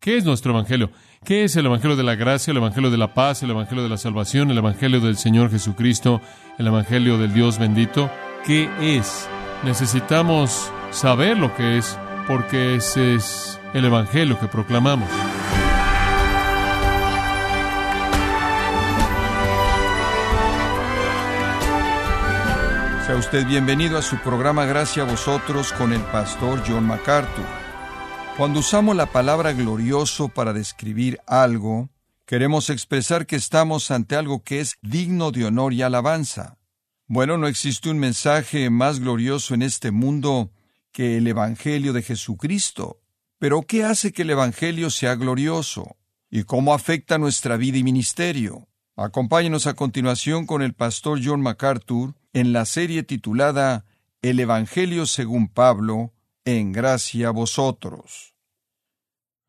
¿Qué es nuestro Evangelio? ¿Qué es el Evangelio de la gracia, el Evangelio de la paz, el Evangelio de la salvación, el Evangelio del Señor Jesucristo, el Evangelio del Dios bendito? ¿Qué es? Necesitamos saber lo que es porque ese es el Evangelio que proclamamos. Sea usted bienvenido a su programa Gracias a vosotros con el pastor John MacArthur. Cuando usamos la palabra glorioso para describir algo, queremos expresar que estamos ante algo que es digno de honor y alabanza. Bueno, no existe un mensaje más glorioso en este mundo que el Evangelio de Jesucristo. Pero ¿qué hace que el Evangelio sea glorioso? ¿Y cómo afecta nuestra vida y ministerio? Acompáñenos a continuación con el pastor John MacArthur en la serie titulada El Evangelio según Pablo, en gracia a vosotros.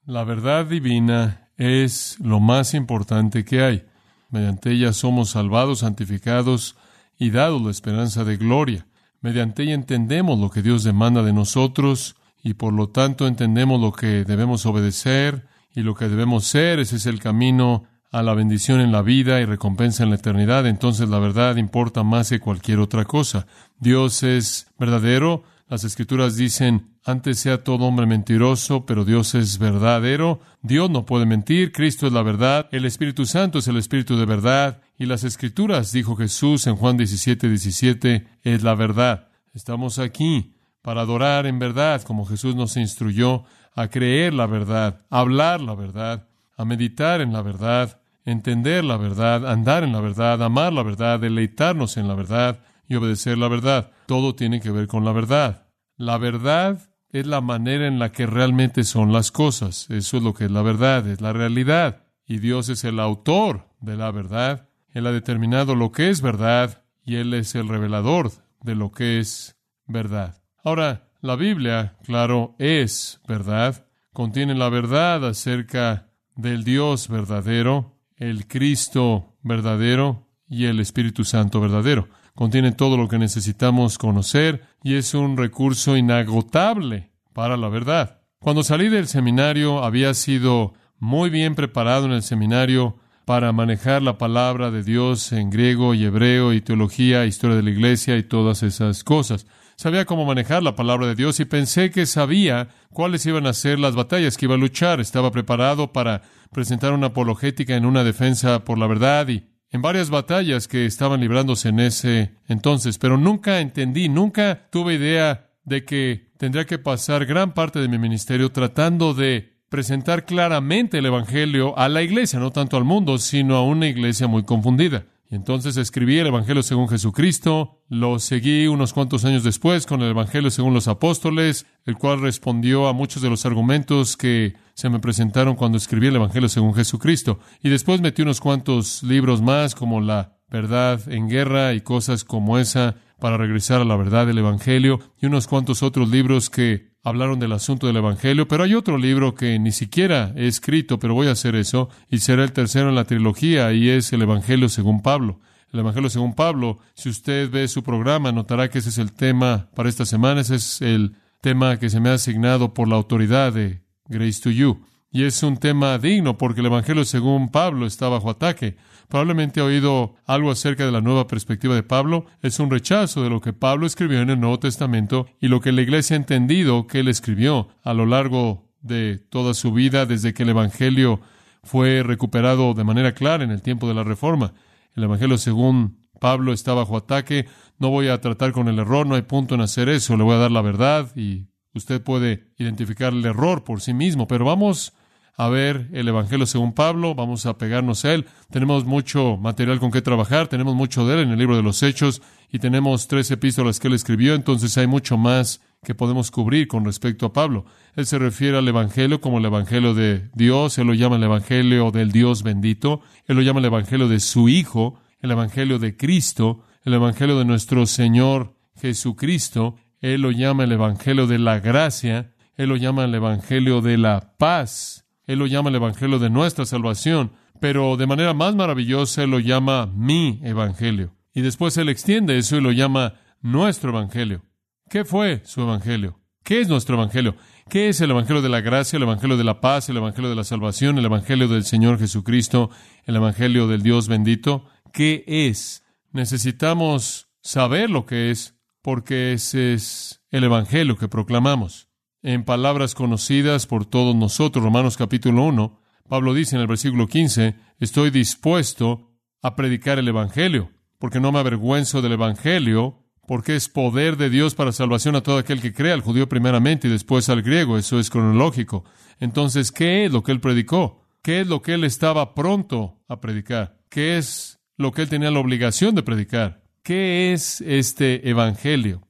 La verdad divina es lo más importante que hay. Mediante ella somos salvados, santificados y dados la esperanza de gloria. Mediante ella entendemos lo que Dios demanda de nosotros y por lo tanto entendemos lo que debemos obedecer y lo que debemos ser. Ese es el camino a la bendición en la vida y recompensa en la eternidad, entonces la verdad importa más que cualquier otra cosa. Dios es verdadero. Las escrituras dicen, antes sea todo hombre mentiroso, pero Dios es verdadero. Dios no puede mentir, Cristo es la verdad, el Espíritu Santo es el Espíritu de verdad, y las escrituras, dijo Jesús en Juan 17, 17, es la verdad. Estamos aquí para adorar en verdad, como Jesús nos instruyó, a creer la verdad, a hablar la verdad, a meditar en la verdad, entender la verdad, andar en la verdad, amar la verdad, deleitarnos en la verdad y obedecer la verdad. Todo tiene que ver con la verdad. La verdad es la manera en la que realmente son las cosas. Eso es lo que es la verdad, es la realidad. Y Dios es el autor de la verdad. Él ha determinado lo que es verdad y Él es el revelador de lo que es verdad. Ahora, la Biblia, claro, es verdad. Contiene la verdad acerca del Dios verdadero, el Cristo verdadero y el Espíritu Santo verdadero. Contiene todo lo que necesitamos conocer y es un recurso inagotable para la verdad. Cuando salí del seminario había sido muy bien preparado en el seminario para manejar la palabra de Dios en griego y hebreo y teología, historia de la iglesia y todas esas cosas. Sabía cómo manejar la palabra de Dios y pensé que sabía cuáles iban a ser las batallas que iba a luchar. Estaba preparado para presentar una apologética en una defensa por la verdad y en varias batallas que estaban librándose en ese entonces, pero nunca entendí, nunca tuve idea de que tendría que pasar gran parte de mi ministerio tratando de presentar claramente el Evangelio a la iglesia, no tanto al mundo, sino a una iglesia muy confundida. Y entonces escribí el Evangelio según Jesucristo, lo seguí unos cuantos años después con el Evangelio según los apóstoles, el cual respondió a muchos de los argumentos que se me presentaron cuando escribí el Evangelio según Jesucristo. Y después metí unos cuantos libros más como La verdad en guerra y cosas como esa para regresar a la verdad del Evangelio y unos cuantos otros libros que hablaron del asunto del Evangelio, pero hay otro libro que ni siquiera he escrito, pero voy a hacer eso, y será el tercero en la trilogía, y es el Evangelio según Pablo. El Evangelio según Pablo, si usted ve su programa, notará que ese es el tema para esta semana, ese es el tema que se me ha asignado por la autoridad de Grace to You. Y es un tema digno porque el Evangelio según Pablo está bajo ataque. Probablemente ha oído algo acerca de la nueva perspectiva de Pablo. Es un rechazo de lo que Pablo escribió en el Nuevo Testamento y lo que la Iglesia ha entendido que él escribió a lo largo de toda su vida desde que el Evangelio fue recuperado de manera clara en el tiempo de la Reforma. El Evangelio según Pablo está bajo ataque. No voy a tratar con el error, no hay punto en hacer eso. Le voy a dar la verdad y usted puede identificar el error por sí mismo. Pero vamos a ver el Evangelio según Pablo, vamos a pegarnos a él. Tenemos mucho material con que trabajar, tenemos mucho de él en el libro de los Hechos y tenemos tres epístolas que él escribió, entonces hay mucho más que podemos cubrir con respecto a Pablo. Él se refiere al Evangelio como el Evangelio de Dios, él lo llama el Evangelio del Dios bendito, él lo llama el Evangelio de su Hijo, el Evangelio de Cristo, el Evangelio de nuestro Señor Jesucristo, él lo llama el Evangelio de la gracia, él lo llama el Evangelio de la paz, él lo llama el Evangelio de nuestra salvación, pero de manera más maravillosa Él lo llama mi Evangelio. Y después Él extiende eso y lo llama nuestro Evangelio. ¿Qué fue su Evangelio? ¿Qué es nuestro Evangelio? ¿Qué es el Evangelio de la gracia, el Evangelio de la paz, el Evangelio de la salvación, el Evangelio del Señor Jesucristo, el Evangelio del Dios bendito? ¿Qué es? Necesitamos saber lo que es, porque ese es el Evangelio que proclamamos. En palabras conocidas por todos nosotros, Romanos capítulo 1, Pablo dice en el versículo 15, estoy dispuesto a predicar el Evangelio, porque no me avergüenzo del Evangelio, porque es poder de Dios para salvación a todo aquel que crea, al judío primeramente y después al griego. Eso es cronológico. Entonces, ¿qué es lo que él predicó? ¿Qué es lo que él estaba pronto a predicar? ¿Qué es lo que él tenía la obligación de predicar? ¿Qué es este Evangelio?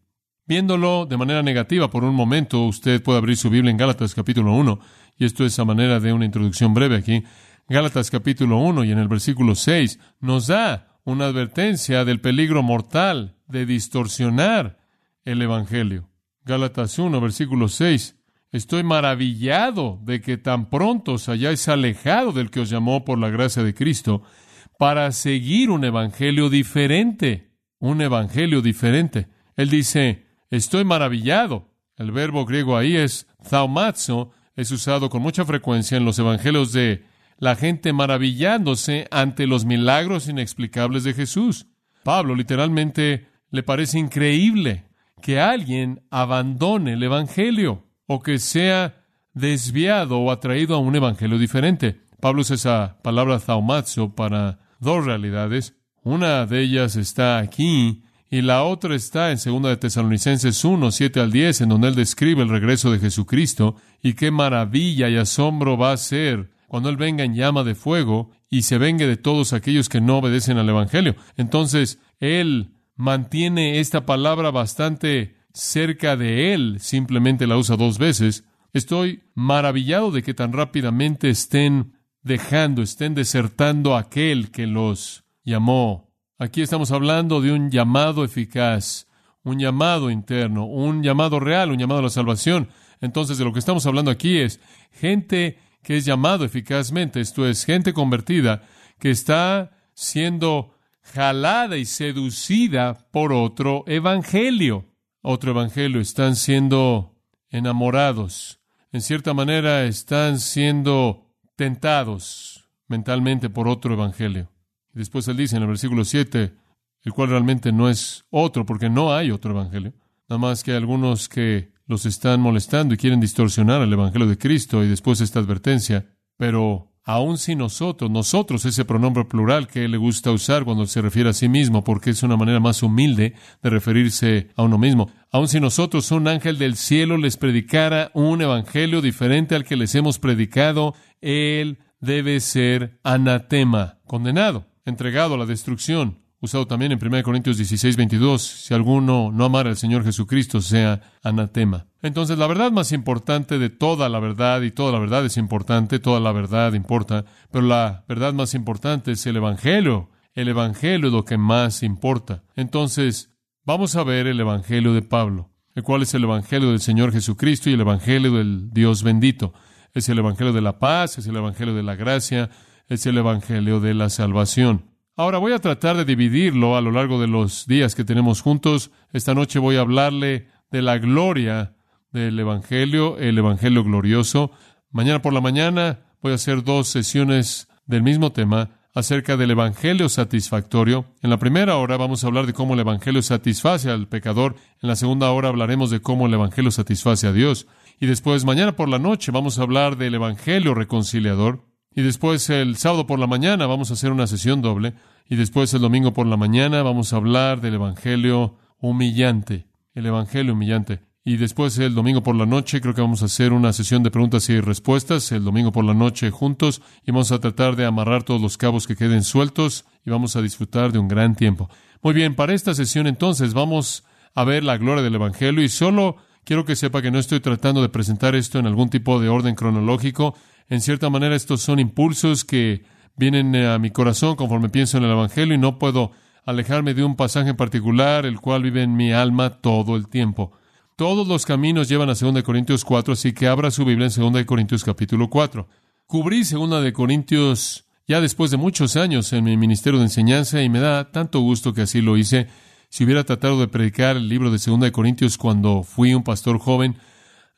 Viéndolo de manera negativa por un momento, usted puede abrir su Biblia en Gálatas capítulo 1, y esto es a manera de una introducción breve aquí. Gálatas capítulo 1 y en el versículo 6 nos da una advertencia del peligro mortal de distorsionar el Evangelio. Gálatas 1, versículo 6. Estoy maravillado de que tan pronto os hayáis alejado del que os llamó por la gracia de Cristo para seguir un evangelio diferente. Un evangelio diferente. Él dice, estoy maravillado. El verbo griego ahí es thaumazo, es usado con mucha frecuencia en los evangelios de la gente maravillándose ante los milagros inexplicables de Jesús. Pablo literalmente le parece increíble que alguien abandone el Evangelio o que sea desviado o atraído a un Evangelio diferente. Pablo usa esa palabra thaumazo para dos realidades. Una de ellas está aquí y la otra está en 2 de Tesalonicenses 1, 7 al 10, en donde él describe el regreso de Jesucristo y qué maravilla y asombro va a ser cuando él venga en llama de fuego y se vengue de todos aquellos que no obedecen al Evangelio. Entonces, él mantiene esta palabra bastante cerca de él, simplemente la usa dos veces. Estoy maravillado de que tan rápidamente estén dejando, estén desertando aquel que los llamó. Aquí estamos hablando de un llamado eficaz, un llamado interno, un llamado real, un llamado a la salvación. Entonces, de lo que estamos hablando aquí es gente que es llamado eficazmente, esto es gente convertida que está siendo jalada y seducida por otro evangelio. Otro evangelio. Están siendo enamorados. En cierta manera están siendo tentados mentalmente por otro evangelio. Y después él dice en el versículo 7, el cual realmente no es otro, porque no hay otro evangelio. Nada más que algunos que los están molestando y quieren distorsionar el evangelio de Cristo y después esta advertencia. Pero aun si nosotros, nosotros, ese pronombre plural que él le gusta usar cuando se refiere a sí mismo, porque es una manera más humilde de referirse a uno mismo, aun si nosotros, un ángel del cielo, les predicara un evangelio diferente al que les hemos predicado, él debe ser anatema, condenado, entregado a la destrucción usado también en 1 Corintios 16, 22, si alguno no amara al Señor Jesucristo, sea anatema. Entonces, la verdad más importante de toda la verdad, y toda la verdad es importante, toda la verdad importa, pero la verdad más importante es el Evangelio. El Evangelio es lo que más importa. Entonces, vamos a ver el Evangelio de Pablo, el cual es el Evangelio del Señor Jesucristo y el Evangelio del Dios bendito. Es el Evangelio de la paz, es el Evangelio de la gracia, es el Evangelio de la salvación. Ahora voy a tratar de dividirlo a lo largo de los días que tenemos juntos. Esta noche voy a hablarle de la gloria del Evangelio, el Evangelio glorioso. Mañana por la mañana voy a hacer dos sesiones del mismo tema acerca del Evangelio satisfactorio. En la primera hora vamos a hablar de cómo el Evangelio satisface al pecador. En la segunda hora hablaremos de cómo el Evangelio satisface a Dios. Y después, mañana por la noche, vamos a hablar del Evangelio reconciliador. Y después el sábado por la mañana vamos a hacer una sesión doble. Y después el domingo por la mañana vamos a hablar del Evangelio humillante. El Evangelio humillante. Y después el domingo por la noche creo que vamos a hacer una sesión de preguntas y respuestas el domingo por la noche juntos y vamos a tratar de amarrar todos los cabos que queden sueltos y vamos a disfrutar de un gran tiempo. Muy bien, para esta sesión entonces vamos a ver la gloria del Evangelio y solo quiero que sepa que no estoy tratando de presentar esto en algún tipo de orden cronológico. En cierta manera, estos son impulsos que vienen a mi corazón conforme pienso en el Evangelio y no puedo alejarme de un pasaje en particular, el cual vive en mi alma todo el tiempo. Todos los caminos llevan a 2 Corintios 4, así que abra su Biblia en 2 Corintios capítulo 4. Cubrí 2 de Corintios ya después de muchos años en mi ministerio de enseñanza y me da tanto gusto que así lo hice. Si hubiera tratado de predicar el libro de 2 de Corintios cuando fui un pastor joven,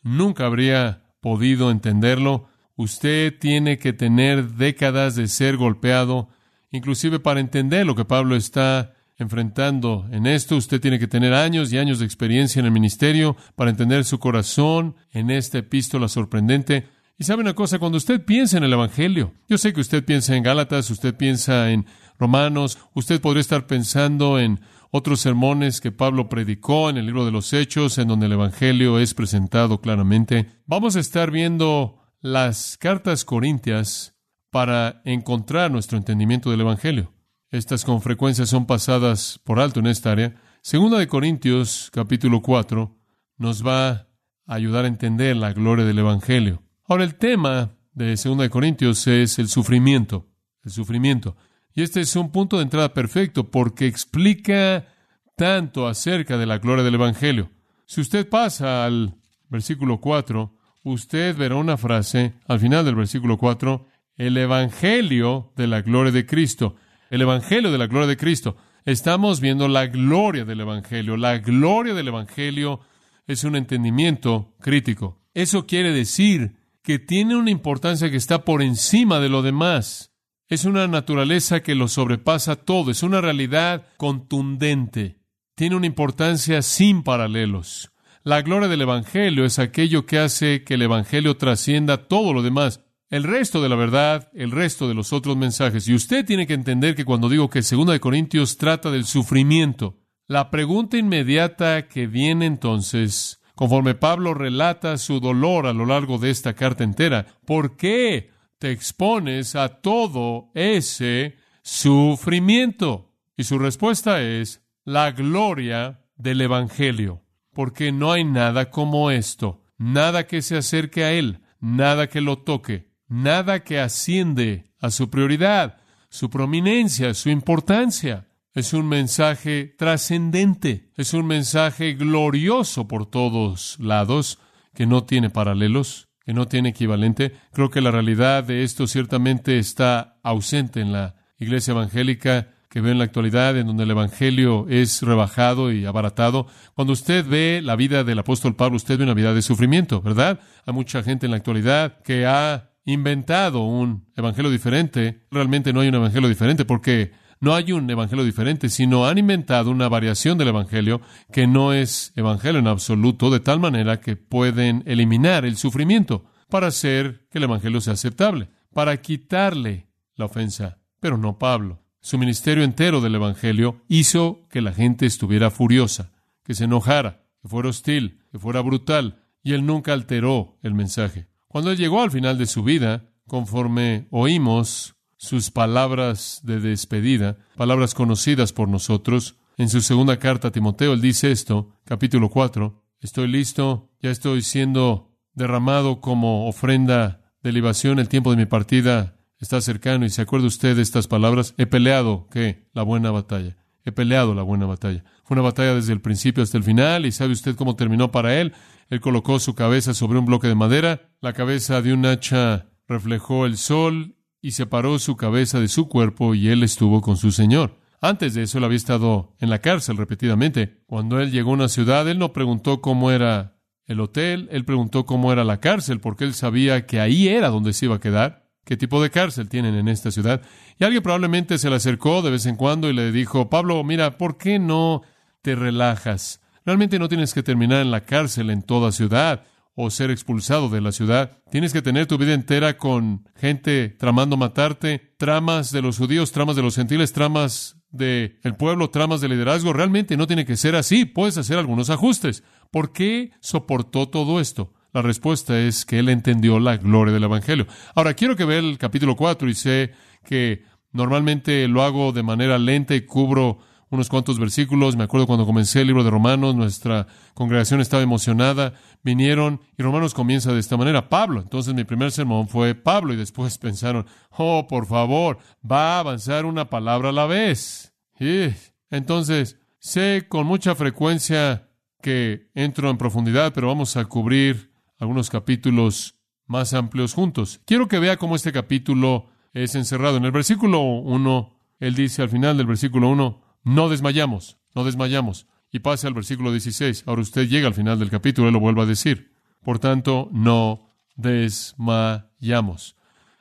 nunca habría podido entenderlo. Usted tiene que tener décadas de ser golpeado, inclusive para entender lo que Pablo está enfrentando en esto. Usted tiene que tener años y años de experiencia en el ministerio para entender su corazón en esta epístola sorprendente. Y sabe una cosa, cuando usted piensa en el Evangelio, yo sé que usted piensa en Gálatas, usted piensa en Romanos, usted podría estar pensando en otros sermones que Pablo predicó en el libro de los Hechos, en donde el Evangelio es presentado claramente. Vamos a estar viendo las cartas corintias para encontrar nuestro entendimiento del Evangelio. Estas con frecuencia son pasadas por alto en esta área. Segunda de Corintios, capítulo 4, nos va a ayudar a entender la gloria del Evangelio. Ahora, el tema de Segunda de Corintios es el sufrimiento. El sufrimiento. Y este es un punto de entrada perfecto porque explica tanto acerca de la gloria del Evangelio. Si usted pasa al versículo 4, usted verá una frase al final del versículo 4, el Evangelio de la gloria de Cristo el Evangelio de la gloria de Cristo. Estamos viendo la gloria del Evangelio. La gloria del Evangelio es un entendimiento crítico. Eso quiere decir que tiene una importancia que está por encima de lo demás. Es una naturaleza que lo sobrepasa todo. Es una realidad contundente. Tiene una importancia sin paralelos. La gloria del Evangelio es aquello que hace que el Evangelio trascienda todo lo demás el resto de la verdad, el resto de los otros mensajes. Y usted tiene que entender que cuando digo que 2 de Corintios trata del sufrimiento, la pregunta inmediata que viene entonces, conforme Pablo relata su dolor a lo largo de esta carta entera, ¿por qué te expones a todo ese sufrimiento? Y su respuesta es la gloria del Evangelio, porque no hay nada como esto, nada que se acerque a él, nada que lo toque nada que asciende a su prioridad, su prominencia, su importancia. Es un mensaje trascendente, es un mensaje glorioso por todos lados, que no tiene paralelos, que no tiene equivalente. Creo que la realidad de esto ciertamente está ausente en la iglesia evangélica que ve en la actualidad, en donde el Evangelio es rebajado y abaratado. Cuando usted ve la vida del apóstol Pablo, usted ve una vida de sufrimiento, ¿verdad? Hay mucha gente en la actualidad que ha inventado un evangelio diferente. Realmente no hay un evangelio diferente porque no hay un evangelio diferente, sino han inventado una variación del evangelio que no es evangelio en absoluto, de tal manera que pueden eliminar el sufrimiento para hacer que el evangelio sea aceptable, para quitarle la ofensa. Pero no Pablo. Su ministerio entero del evangelio hizo que la gente estuviera furiosa, que se enojara, que fuera hostil, que fuera brutal, y él nunca alteró el mensaje. Cuando él llegó al final de su vida, conforme oímos sus palabras de despedida, palabras conocidas por nosotros, en su segunda carta a Timoteo, él dice esto, capítulo 4, estoy listo, ya estoy siendo derramado como ofrenda de libación, el tiempo de mi partida está cercano y se acuerda usted de estas palabras, he peleado, ¿qué? La buena batalla. He peleado la buena batalla. Fue una batalla desde el principio hasta el final y sabe usted cómo terminó para él. Él colocó su cabeza sobre un bloque de madera, la cabeza de un hacha reflejó el sol y separó su cabeza de su cuerpo y él estuvo con su Señor. Antes de eso él había estado en la cárcel repetidamente. Cuando él llegó a una ciudad, él no preguntó cómo era el hotel, él preguntó cómo era la cárcel, porque él sabía que ahí era donde se iba a quedar. ¿Qué tipo de cárcel tienen en esta ciudad? Y alguien probablemente se le acercó de vez en cuando y le dijo, Pablo, mira, ¿por qué no te relajas? Realmente no tienes que terminar en la cárcel en toda ciudad o ser expulsado de la ciudad. Tienes que tener tu vida entera con gente tramando matarte, tramas de los judíos, tramas de los gentiles, tramas del el pueblo, tramas de liderazgo. Realmente no tiene que ser así. Puedes hacer algunos ajustes. ¿Por qué soportó todo esto? La respuesta es que él entendió la gloria del Evangelio. Ahora, quiero que vea el capítulo 4 y sé que normalmente lo hago de manera lenta y cubro unos cuantos versículos. Me acuerdo cuando comencé el libro de Romanos, nuestra congregación estaba emocionada. Vinieron y Romanos comienza de esta manera. Pablo. Entonces mi primer sermón fue Pablo y después pensaron, oh, por favor, va a avanzar una palabra a la vez. Y entonces, sé con mucha frecuencia que entro en profundidad, pero vamos a cubrir algunos capítulos más amplios juntos. Quiero que vea cómo este capítulo es encerrado. En el versículo 1, él dice al final del versículo 1, no desmayamos, no desmayamos. Y pase al versículo 16. Ahora usted llega al final del capítulo y lo vuelve a decir. Por tanto, no desmayamos.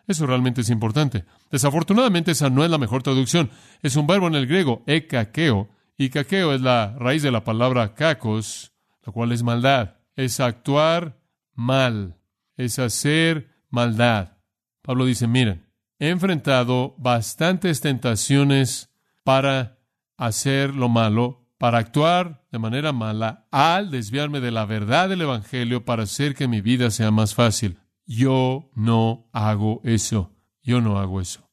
Eso realmente es importante. Desafortunadamente esa no es la mejor traducción. Es un verbo en el griego, ekakeo, y kakeo es la raíz de la palabra kakos, lo cual es maldad. Es actuar mal, es hacer maldad. Pablo dice, miren, he enfrentado bastantes tentaciones para hacer lo malo, para actuar de manera mala, al desviarme de la verdad del Evangelio para hacer que mi vida sea más fácil. Yo no hago eso. Yo no hago eso.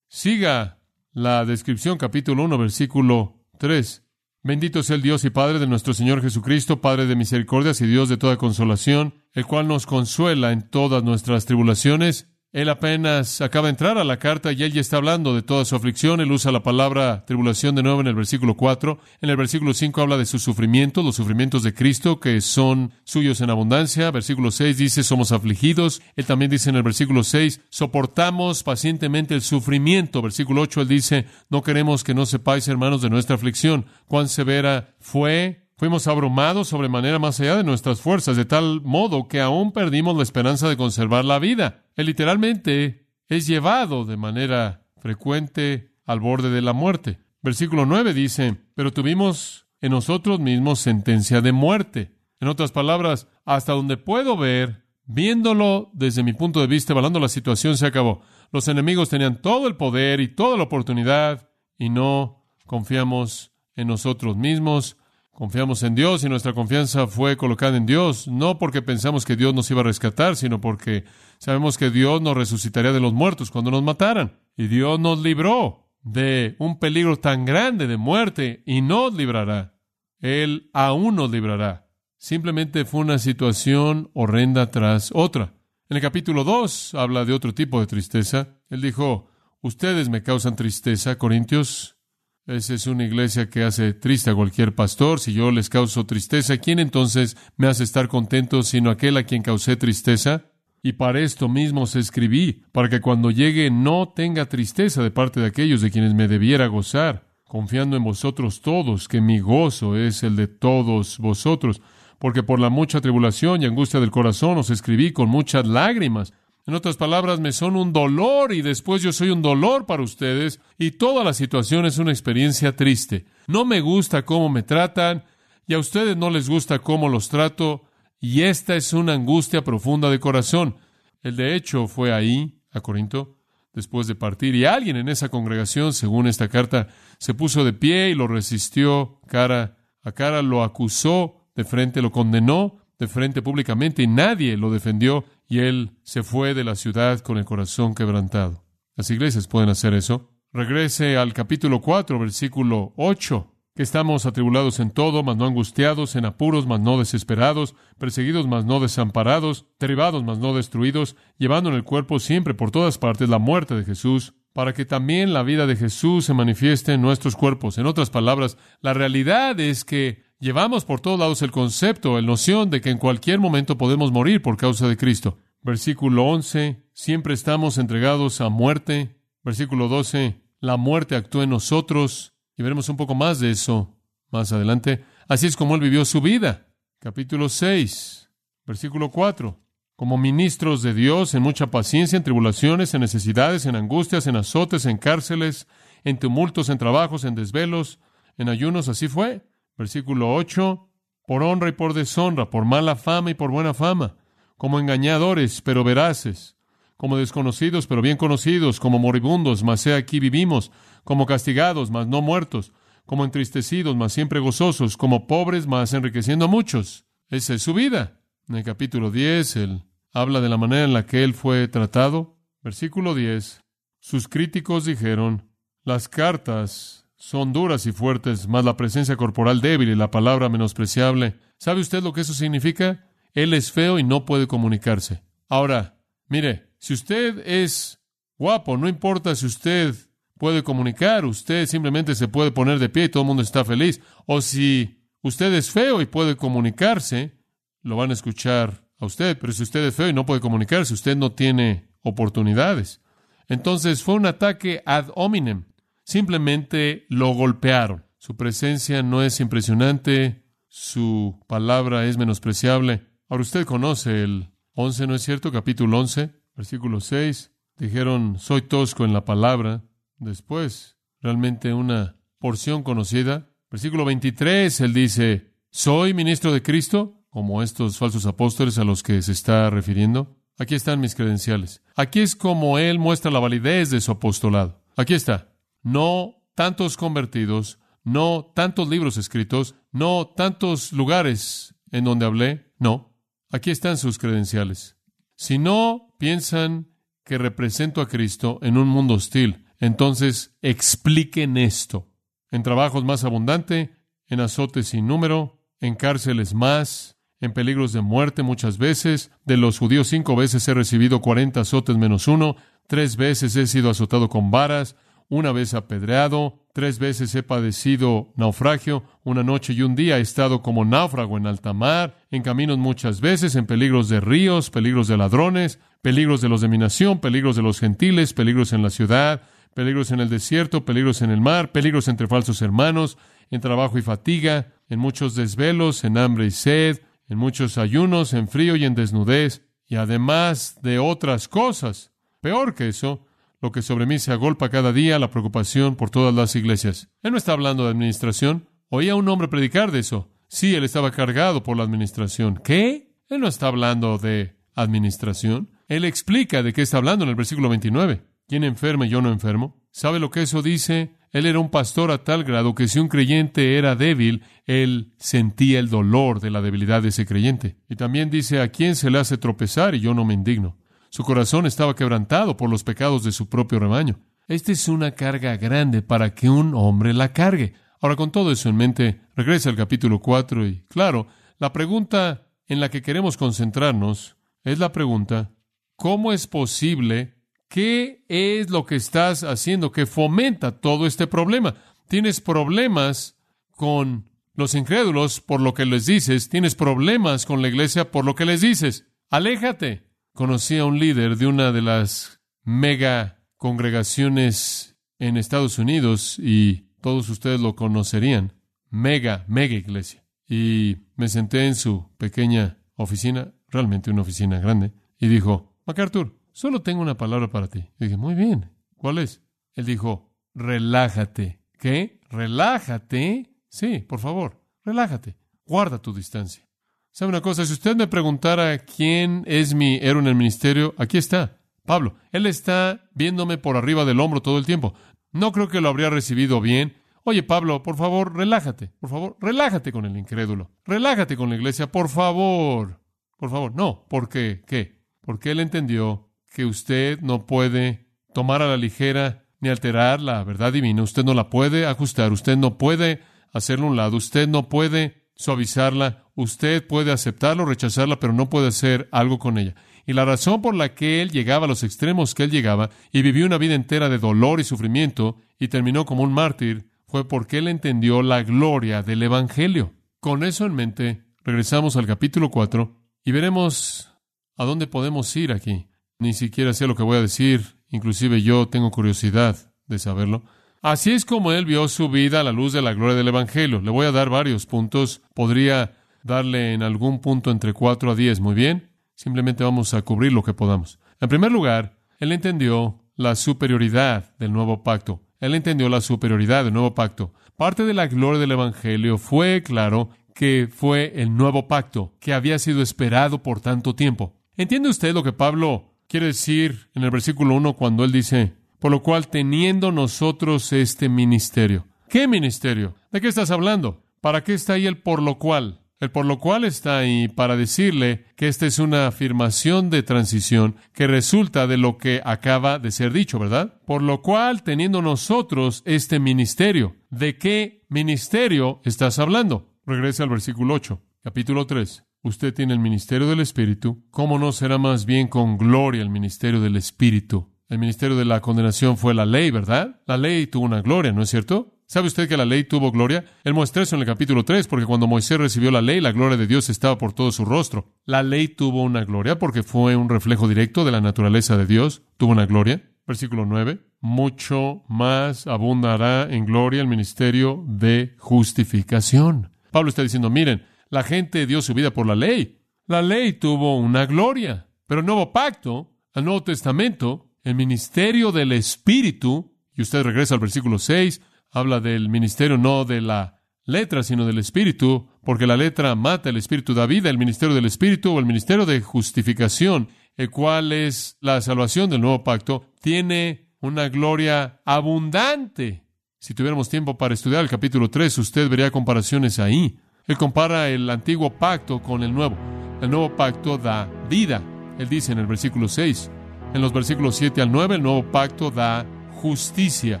Siga la descripción, capítulo 1, versículo 3. Bendito sea el Dios y Padre de nuestro Señor Jesucristo, Padre de misericordias y Dios de toda consolación, el cual nos consuela en todas nuestras tribulaciones él apenas acaba de entrar a la carta y él ya está hablando de toda su aflicción. Él usa la palabra tribulación de nuevo en el versículo 4. En el versículo 5 habla de sus sufrimientos, los sufrimientos de Cristo, que son suyos en abundancia. Versículo 6 dice, somos afligidos. Él también dice en el versículo 6, soportamos pacientemente el sufrimiento. Versículo 8, él dice, no queremos que no sepáis, hermanos, de nuestra aflicción, cuán severa fue Fuimos abrumados sobremanera más allá de nuestras fuerzas, de tal modo que aún perdimos la esperanza de conservar la vida. Él literalmente es llevado de manera frecuente al borde de la muerte. Versículo 9 dice, pero tuvimos en nosotros mismos sentencia de muerte. En otras palabras, hasta donde puedo ver, viéndolo desde mi punto de vista, evaluando la situación, se acabó. Los enemigos tenían todo el poder y toda la oportunidad y no confiamos en nosotros mismos Confiamos en Dios y nuestra confianza fue colocada en Dios, no porque pensamos que Dios nos iba a rescatar, sino porque sabemos que Dios nos resucitaría de los muertos cuando nos mataran. Y Dios nos libró de un peligro tan grande de muerte y nos librará. Él aún nos librará. Simplemente fue una situación horrenda tras otra. En el capítulo 2 habla de otro tipo de tristeza. Él dijo, ustedes me causan tristeza, Corintios, esa es una iglesia que hace triste a cualquier pastor. Si yo les causo tristeza, ¿quién entonces me hace estar contento sino aquel a quien causé tristeza? Y para esto mismo se escribí, para que cuando llegue no tenga tristeza de parte de aquellos de quienes me debiera gozar, confiando en vosotros todos, que mi gozo es el de todos vosotros, porque por la mucha tribulación y angustia del corazón os escribí con muchas lágrimas, en otras palabras, me son un dolor y después yo soy un dolor para ustedes y toda la situación es una experiencia triste. No me gusta cómo me tratan y a ustedes no les gusta cómo los trato y esta es una angustia profunda de corazón. El de hecho fue ahí, a Corinto, después de partir y alguien en esa congregación, según esta carta, se puso de pie y lo resistió cara a cara, lo acusó de frente, lo condenó de frente públicamente y nadie lo defendió y él se fue de la ciudad con el corazón quebrantado. Las iglesias pueden hacer eso. Regrese al capítulo 4, versículo 8, que estamos atribulados en todo, mas no angustiados, en apuros, mas no desesperados, perseguidos, mas no desamparados, derribados, mas no destruidos, llevando en el cuerpo siempre por todas partes la muerte de Jesús, para que también la vida de Jesús se manifieste en nuestros cuerpos. En otras palabras, la realidad es que Llevamos por todos lados el concepto, la noción de que en cualquier momento podemos morir por causa de Cristo. Versículo 11, siempre estamos entregados a muerte. Versículo 12, la muerte actúa en nosotros. Y veremos un poco más de eso más adelante. Así es como Él vivió su vida. Capítulo 6, versículo 4. Como ministros de Dios, en mucha paciencia, en tribulaciones, en necesidades, en angustias, en azotes, en cárceles, en tumultos, en trabajos, en desvelos, en ayunos, así fue. Versículo 8, por honra y por deshonra, por mala fama y por buena fama, como engañadores, pero veraces, como desconocidos, pero bien conocidos, como moribundos, mas he aquí vivimos, como castigados, mas no muertos, como entristecidos, mas siempre gozosos, como pobres, mas enriqueciendo a muchos. Esa es su vida. En el capítulo 10, él habla de la manera en la que él fue tratado. Versículo 10, sus críticos dijeron, las cartas son duras y fuertes, más la presencia corporal débil y la palabra menospreciable. ¿Sabe usted lo que eso significa? Él es feo y no puede comunicarse. Ahora, mire, si usted es guapo, no importa si usted puede comunicar, usted simplemente se puede poner de pie y todo el mundo está feliz. O si usted es feo y puede comunicarse, lo van a escuchar a usted, pero si usted es feo y no puede comunicarse, usted no tiene oportunidades. Entonces fue un ataque ad hominem. Simplemente lo golpearon. Su presencia no es impresionante, su palabra es menospreciable. Ahora usted conoce el 11, ¿no es cierto? Capítulo 11, versículo 6. Dijeron, soy tosco en la palabra. Después, realmente una porción conocida. Versículo 23, él dice, ¿soy ministro de Cristo? Como estos falsos apóstoles a los que se está refiriendo. Aquí están mis credenciales. Aquí es como él muestra la validez de su apostolado. Aquí está. No tantos convertidos, no tantos libros escritos, no tantos lugares en donde hablé. No. Aquí están sus credenciales. Si no piensan que represento a Cristo en un mundo hostil, entonces expliquen esto. En trabajos más abundante, en azotes sin número, en cárceles más, en peligros de muerte muchas veces. De los judíos cinco veces he recibido cuarenta azotes menos uno, tres veces he sido azotado con varas, una vez apedreado, tres veces he padecido naufragio, una noche y un día he estado como náufrago en alta mar, en caminos muchas veces, en peligros de ríos, peligros de ladrones, peligros de los de mi nación, peligros de los gentiles, peligros en la ciudad, peligros en el desierto, peligros en el mar, peligros entre falsos hermanos, en trabajo y fatiga, en muchos desvelos, en hambre y sed, en muchos ayunos, en frío y en desnudez, y además de otras cosas. Peor que eso, lo que sobre mí se agolpa cada día, la preocupación por todas las iglesias. Él no está hablando de administración. Oía a un hombre predicar de eso. Sí, él estaba cargado por la administración. ¿Qué? Él no está hablando de administración. Él explica de qué está hablando en el versículo 29. ¿Quién enferma y yo no enfermo? ¿Sabe lo que eso dice? Él era un pastor a tal grado que si un creyente era débil, él sentía el dolor de la debilidad de ese creyente. Y también dice, ¿a quién se le hace tropezar y yo no me indigno? Su corazón estaba quebrantado por los pecados de su propio rebaño. Esta es una carga grande para que un hombre la cargue. Ahora, con todo eso en mente, regresa al capítulo 4 y, claro, la pregunta en la que queremos concentrarnos es la pregunta, ¿cómo es posible? ¿Qué es lo que estás haciendo que fomenta todo este problema? Tienes problemas con los incrédulos por lo que les dices, tienes problemas con la iglesia por lo que les dices. Aléjate conocí a un líder de una de las mega congregaciones en Estados Unidos y todos ustedes lo conocerían. Mega, mega iglesia. Y me senté en su pequeña oficina, realmente una oficina grande, y dijo, MacArthur, solo tengo una palabra para ti. Y dije, muy bien, ¿cuál es? Él dijo, relájate. ¿Qué? ¿Relájate? Sí, por favor, relájate. Guarda tu distancia. ¿Sabe una cosa? Si usted me preguntara quién es mi héroe en el ministerio, aquí está, Pablo. Él está viéndome por arriba del hombro todo el tiempo. No creo que lo habría recibido bien. Oye, Pablo, por favor, relájate. Por favor, relájate con el incrédulo. Relájate con la iglesia, por favor. Por favor, no. ¿Por qué? ¿Qué? Porque él entendió que usted no puede tomar a la ligera ni alterar la verdad divina. Usted no la puede ajustar. Usted no puede hacerlo a un lado. Usted no puede suavizarla. Usted puede aceptarla o rechazarla, pero no puede hacer algo con ella. Y la razón por la que él llegaba a los extremos que él llegaba y vivió una vida entera de dolor y sufrimiento y terminó como un mártir fue porque él entendió la gloria del Evangelio. Con eso en mente, regresamos al capítulo 4 y veremos a dónde podemos ir aquí. Ni siquiera sé lo que voy a decir, inclusive yo tengo curiosidad de saberlo. Así es como él vio su vida a la luz de la gloria del Evangelio. Le voy a dar varios puntos. Podría darle en algún punto entre cuatro a diez. Muy bien. Simplemente vamos a cubrir lo que podamos. En primer lugar, él entendió la superioridad del nuevo pacto. Él entendió la superioridad del nuevo pacto. Parte de la gloria del Evangelio fue, claro, que fue el nuevo pacto que había sido esperado por tanto tiempo. ¿Entiende usted lo que Pablo quiere decir en el versículo 1 cuando él dice, por lo cual, teniendo nosotros este ministerio. ¿Qué ministerio? ¿De qué estás hablando? ¿Para qué está ahí el por lo cual? El por lo cual está ahí para decirle que esta es una afirmación de transición que resulta de lo que acaba de ser dicho, ¿verdad? Por lo cual, teniendo nosotros este ministerio, ¿de qué ministerio estás hablando? Regresa al versículo 8, capítulo 3. Usted tiene el ministerio del Espíritu. ¿Cómo no será más bien con gloria el ministerio del Espíritu? El ministerio de la condenación fue la ley, ¿verdad? La ley tuvo una gloria, ¿no es cierto? ¿Sabe usted que la ley tuvo gloria? Él muestra eso en el capítulo 3, porque cuando Moisés recibió la ley, la gloria de Dios estaba por todo su rostro. La ley tuvo una gloria porque fue un reflejo directo de la naturaleza de Dios. Tuvo una gloria. Versículo 9. Mucho más abundará en gloria el ministerio de justificación. Pablo está diciendo, miren, la gente dio su vida por la ley. La ley tuvo una gloria, pero el nuevo pacto, el Nuevo Testamento, el ministerio del Espíritu, y usted regresa al versículo 6, habla del ministerio no de la letra, sino del Espíritu, porque la letra mata, el Espíritu da vida, el ministerio del Espíritu o el ministerio de justificación, el cual es la salvación del nuevo pacto, tiene una gloria abundante. Si tuviéramos tiempo para estudiar el capítulo 3, usted vería comparaciones ahí. Él compara el antiguo pacto con el nuevo. El nuevo pacto da vida. Él dice en el versículo 6. En los versículos 7 al 9, el nuevo pacto da justicia.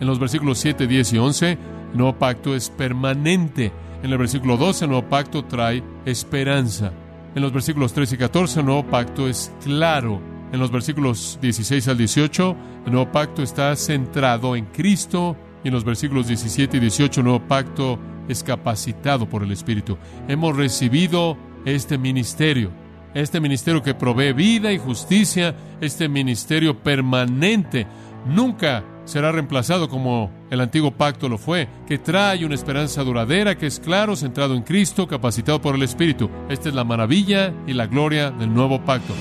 En los versículos 7, 10 y 11, el nuevo pacto es permanente. En el versículo 12, el nuevo pacto trae esperanza. En los versículos 13 y 14, el nuevo pacto es claro. En los versículos 16 al 18, el nuevo pacto está centrado en Cristo. Y en los versículos 17 y 18, el nuevo pacto es capacitado por el Espíritu. Hemos recibido este ministerio, este ministerio que provee vida y justicia, este ministerio permanente. Nunca será reemplazado como el antiguo pacto lo fue, que trae una esperanza duradera, que es claro, centrado en Cristo, capacitado por el Espíritu. Esta es la maravilla y la gloria del nuevo pacto.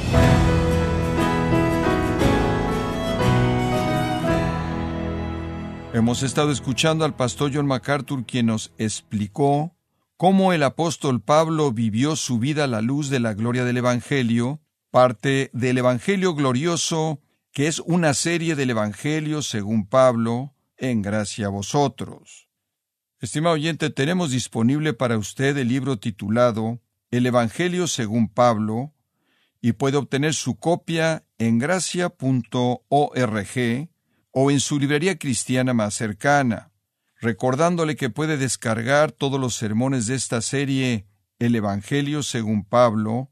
Hemos estado escuchando al pastor John MacArthur quien nos explicó cómo el apóstol Pablo vivió su vida a la luz de la gloria del Evangelio, parte del Evangelio glorioso, que es una serie del Evangelio según Pablo, en gracia a vosotros. Estimado oyente, tenemos disponible para usted el libro titulado El Evangelio según Pablo, y puede obtener su copia en gracia.org o en su librería cristiana más cercana, recordándole que puede descargar todos los sermones de esta serie El Evangelio según Pablo,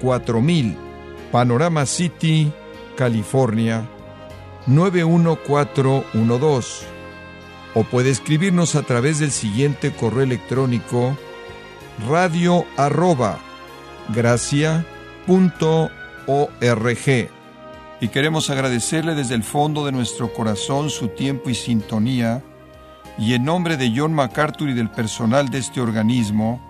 4000, Panorama City, California 91412. O puede escribirnos a través del siguiente correo electrónico radio arroba gracia.org y queremos agradecerle desde el fondo de nuestro corazón su tiempo y sintonía, y en nombre de John MacArthur y del personal de este organismo,